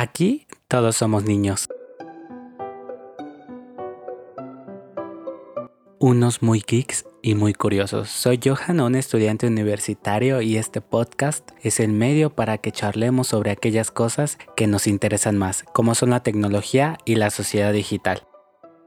Aquí todos somos niños. Unos muy geeks y muy curiosos. Soy Johan, un estudiante universitario y este podcast es el medio para que charlemos sobre aquellas cosas que nos interesan más, como son la tecnología y la sociedad digital.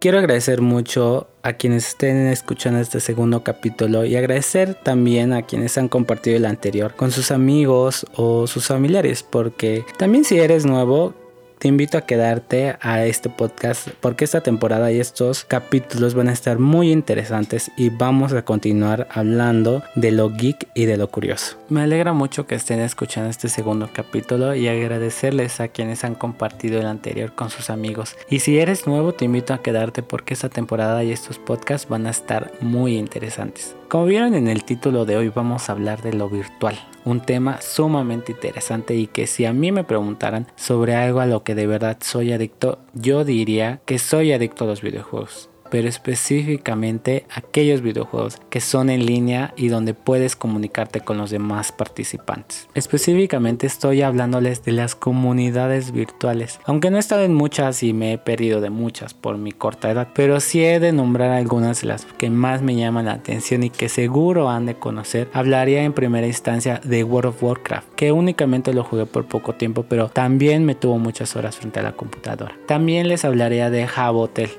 Quiero agradecer mucho a quienes estén escuchando este segundo capítulo y agradecer también a quienes han compartido el anterior con sus amigos o sus familiares, porque también si eres nuevo, te invito a quedarte a este podcast porque esta temporada y estos capítulos van a estar muy interesantes y vamos a continuar hablando de lo geek y de lo curioso. Me alegra mucho que estén escuchando este segundo capítulo y agradecerles a quienes han compartido el anterior con sus amigos. Y si eres nuevo te invito a quedarte porque esta temporada y estos podcasts van a estar muy interesantes. Como vieron en el título de hoy vamos a hablar de lo virtual, un tema sumamente interesante y que si a mí me preguntaran sobre algo a lo que de verdad soy adicto, yo diría que soy adicto a los videojuegos pero específicamente aquellos videojuegos que son en línea y donde puedes comunicarte con los demás participantes. Específicamente estoy hablándoles de las comunidades virtuales, aunque no he estado en muchas y me he perdido de muchas por mi corta edad, pero sí he de nombrar algunas de las que más me llaman la atención y que seguro han de conocer. Hablaría en primera instancia de World of Warcraft, que únicamente lo jugué por poco tiempo, pero también me tuvo muchas horas frente a la computadora. También les hablaría de Hotel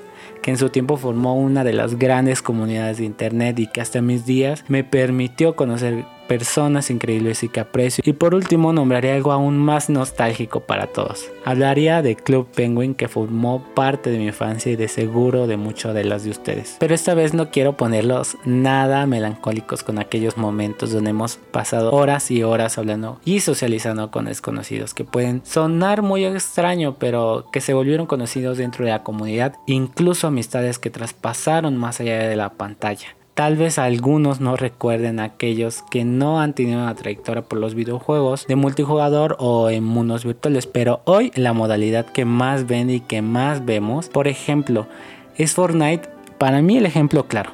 que en su tiempo formó una de las grandes comunidades de internet y que hasta mis días me permitió conocer personas increíbles y que aprecio. Y por último nombraría algo aún más nostálgico para todos. Hablaría de Club Penguin que formó parte de mi infancia y de seguro de muchos de las de ustedes. Pero esta vez no quiero ponerlos nada melancólicos con aquellos momentos donde hemos pasado horas y horas hablando y socializando con desconocidos que pueden sonar muy extraño pero que se volvieron conocidos dentro de la comunidad, incluso amistades que traspasaron más allá de la pantalla. Tal vez algunos no recuerden a aquellos que no han tenido una trayectoria por los videojuegos de multijugador o en mundos virtuales, pero hoy la modalidad que más ven y que más vemos, por ejemplo, es Fortnite. Para mí el ejemplo claro,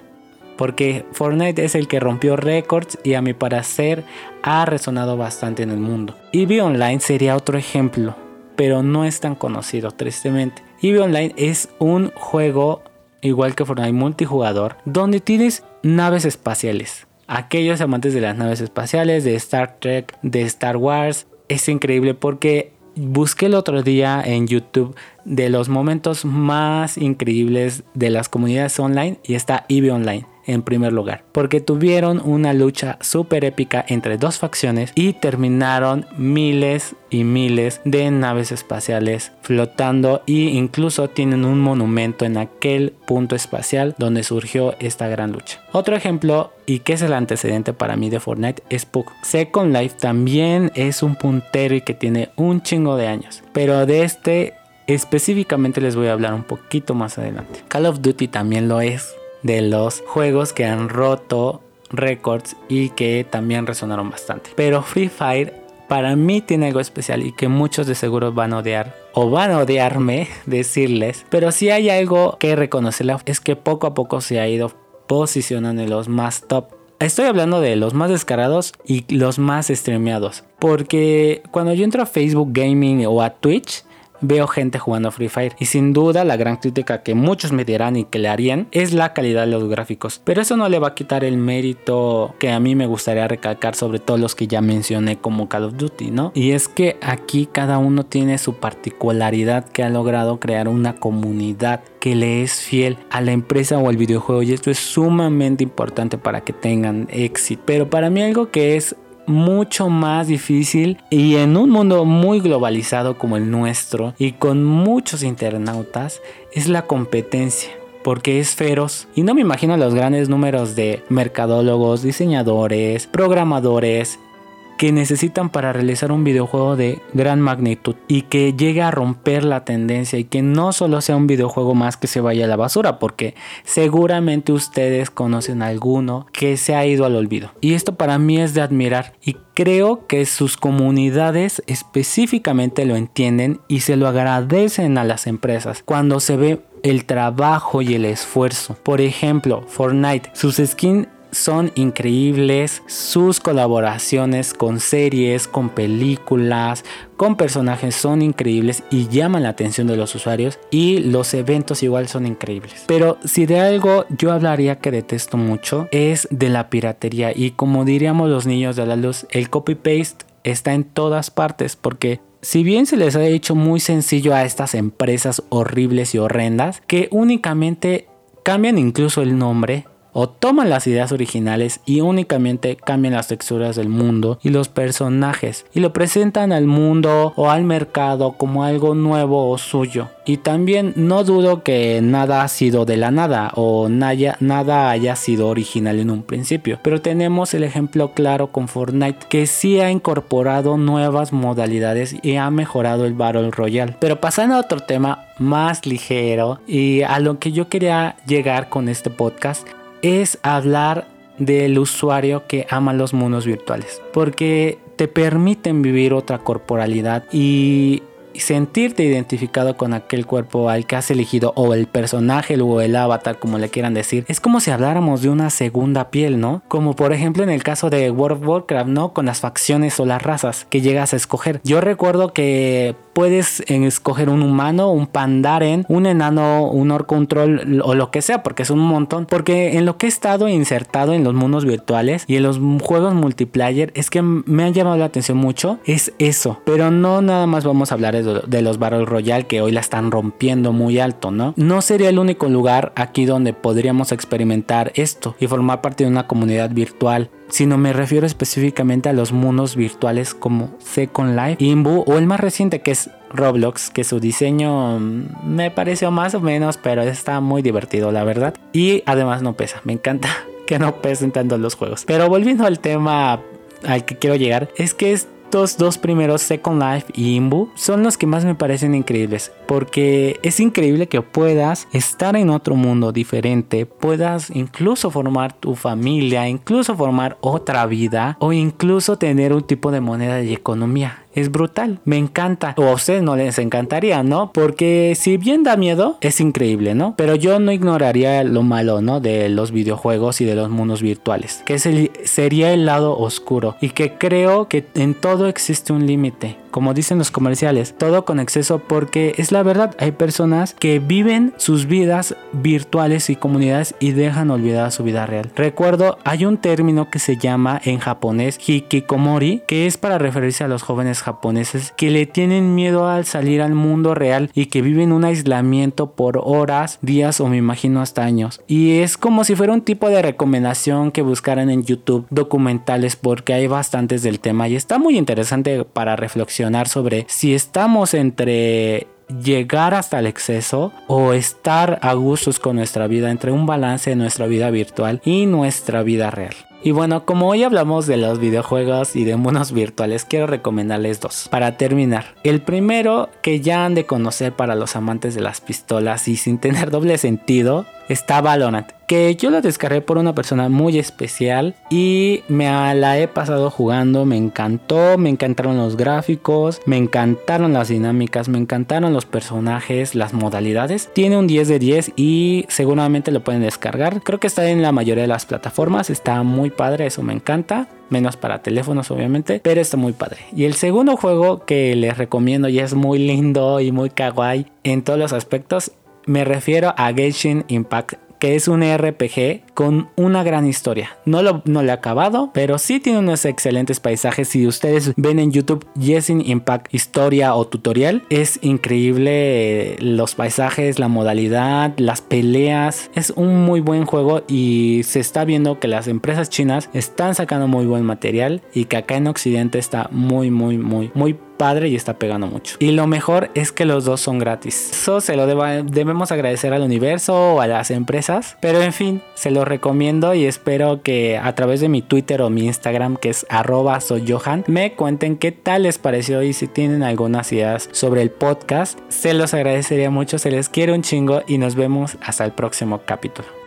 porque Fortnite es el que rompió récords y a mi parecer ha resonado bastante en el mundo. EVE Online sería otro ejemplo, pero no es tan conocido tristemente. EVE Online es un juego igual que Fortnite multijugador, donde tienes naves espaciales. Aquellos amantes de las naves espaciales, de Star Trek, de Star Wars, es increíble porque busqué el otro día en YouTube de los momentos más increíbles de las comunidades online y está EVE Online en primer lugar, porque tuvieron una lucha súper épica entre dos facciones y terminaron miles y miles de naves espaciales flotando e incluso tienen un monumento en aquel punto espacial donde surgió esta gran lucha. Otro ejemplo y que es el antecedente para mí de Fortnite es Puck. Second Life también es un puntero y que tiene un chingo de años, pero de este específicamente les voy a hablar un poquito más adelante. Call of Duty también lo es de los juegos que han roto récords y que también resonaron bastante. Pero Free Fire para mí tiene algo especial y que muchos de seguro van a odiar o van a odiarme decirles. Pero si hay algo que reconocerle es que poco a poco se ha ido posicionando en los más top. Estoy hablando de los más descarados y los más streameados. Porque cuando yo entro a Facebook Gaming o a Twitch, veo gente jugando Free Fire. Y sin duda la gran crítica que muchos me dirán y que le harían es la calidad de los gráficos. Pero eso no le va a quitar el mérito que a mí me gustaría recalcar sobre todos los que ya mencioné como Call of Duty no y es que aquí cada uno tiene su particularidad que ha logrado crear una comunidad que le es fiel a la empresa o al videojuego. Y esto es sumamente importante para que tengan éxito. Pero para mí algo que es mucho más difícil y en un mundo muy globalizado como el nuestro y con muchos internautas es la competencia porque es feroz. Y no me imagino los grandes números de mercadólogos, diseñadores, programadores, que necesitan para realizar un videojuego de gran magnitud y que llegue a romper la tendencia y que no solo sea un videojuego más que se vaya a la basura, porque seguramente ustedes conocen alguno que se ha ido al olvido. Y esto para mí es de admirar y creo que sus comunidades específicamente lo entienden y se lo agradecen a las empresas cuando se ve el trabajo y el esfuerzo. Por ejemplo, Fortnite, sus skins son increíbles, sus colaboraciones con series, con películas, con personajes son increíbles y llaman la atención de los usuarios y los eventos igual son increíbles. Pero si de algo yo hablaría que detesto mucho es de la piratería y como diríamos los niños de la luz, el copy paste está en todas partes porque si bien se les ha hecho muy sencillo a estas empresas horribles y horrendas que únicamente cambian incluso el nombre o toman las ideas originales y únicamente cambian las texturas del mundo y los personajes y lo presentan al mundo o al mercado como algo nuevo o suyo. Y también no dudo que nada ha sido de la nada o nada, haya sido original en un principio. Pero tenemos el ejemplo claro con Fortnite que sí ha incorporado nuevas modalidades y ha mejorado el Battle Royale. Pero pasando a otro tema más ligero y a lo que yo quería llegar con este podcast es hablar del usuario que ama los mundos virtuales. Porque te permiten vivir otra corporalidad y sentirte identificado con aquel cuerpo al que has elegido o el personaje o el avatar como le quieran decir es como si habláramos de una segunda piel no como por ejemplo en el caso de World of Warcraft no con las facciones o las razas que llegas a escoger yo recuerdo que puedes escoger un humano, un pandaren, un enano, un orc control o lo que sea, porque es un montón. Porque en lo que he estado insertado en los mundos virtuales y en los juegos multiplayer es que me han llamado la atención mucho, es eso. Pero no nada más vamos a hablar de, los Battle Royale que hoy la están rompiendo muy alto, ¿no? No sería el único lugar aquí donde podríamos experimentar esto y formar parte de una comunidad virtual sino me refiero específicamente a los mundos virtuales como Second Life, Imbu o el más reciente que es Roblox, que su diseño mm, me pareció más o menos, pero está muy divertido, la verdad. Y además no pesa, me encanta que no pesen tanto los juegos. Pero volviendo al tema al que quiero llegar, es que es estos dos primeros, Second Life y Imbu, son los que más me parecen increíbles. Porque es increíble que puedas estar en otro mundo diferente, puedas incluso formar tu familia, incluso formar otra vida o incluso tener un tipo de moneda y economía es brutal, me encanta. O a ustedes no les encantaría, ¿no? Porque si bien da miedo, es increíble, ¿no? Pero yo no ignoraría lo malo, ¿no? De los videojuegos y de los mundos virtuales, que sería el lado oscuro y que creo que en todo existe un límite como dicen los comerciales, todo con exceso porque es la verdad, hay personas que viven sus vidas virtuales y comunidades y dejan olvidada su vida real. Recuerdo, hay un término que se llama en japonés hikikomori, que es para referirse a los jóvenes japoneses que le tienen miedo al salir al mundo real y que viven un aislamiento por horas, días o me imagino hasta años. Y es como si fuera un tipo de recomendación que buscaran en YouTube documentales porque hay bastantes del tema y está muy interesante para reflexionar sobre si estamos entre llegar hasta el exceso o estar a gustos con nuestra vida, entre un balance de nuestra vida virtual y nuestra vida real. Y bueno, como hoy hablamos de los videojuegos y de mundos virtuales, quiero recomendarles dos. Para terminar, el primero que ya han de conocer para los amantes de las pistolas y sin tener doble sentido, está Valorant que yo lo descargué por una persona muy especial y me la he pasado jugando, me encantó, me encantaron los gráficos, me encantaron las dinámicas, me encantaron los personajes, las modalidades. Tiene un 10 de 10 y seguramente lo pueden descargar. Creo que está en la mayoría de las plataformas, está muy padre, eso me encanta menos para teléfonos obviamente, pero está muy padre. Y el segundo juego que les recomiendo y es muy lindo y muy kawaii en todos los aspectos, me refiero a Genshin Impact que es un RPG con una gran historia. No lo, no he acabado, pero sí tiene unos excelentes paisajes. Si ustedes ven en YouTube Jessin Impact historia o tutorial, es increíble los paisajes, la modalidad, las peleas. Es un muy buen juego y se está viendo que las empresas chinas están sacando muy buen material y que acá en Occidente está muy, muy, muy, muy padre y está pegando mucho. Y lo mejor es que los dos son gratis. Eso se lo debemos agradecer al universo o a las empresas. Pero en fin, se lo recomiendo y espero que a través de mi Twitter o mi Instagram, que es arroba soy Johan, me cuenten qué tal les pareció y si tienen algunas ideas sobre el podcast. Se los agradecería mucho, se les quiere un chingo y nos vemos hasta el próximo capítulo.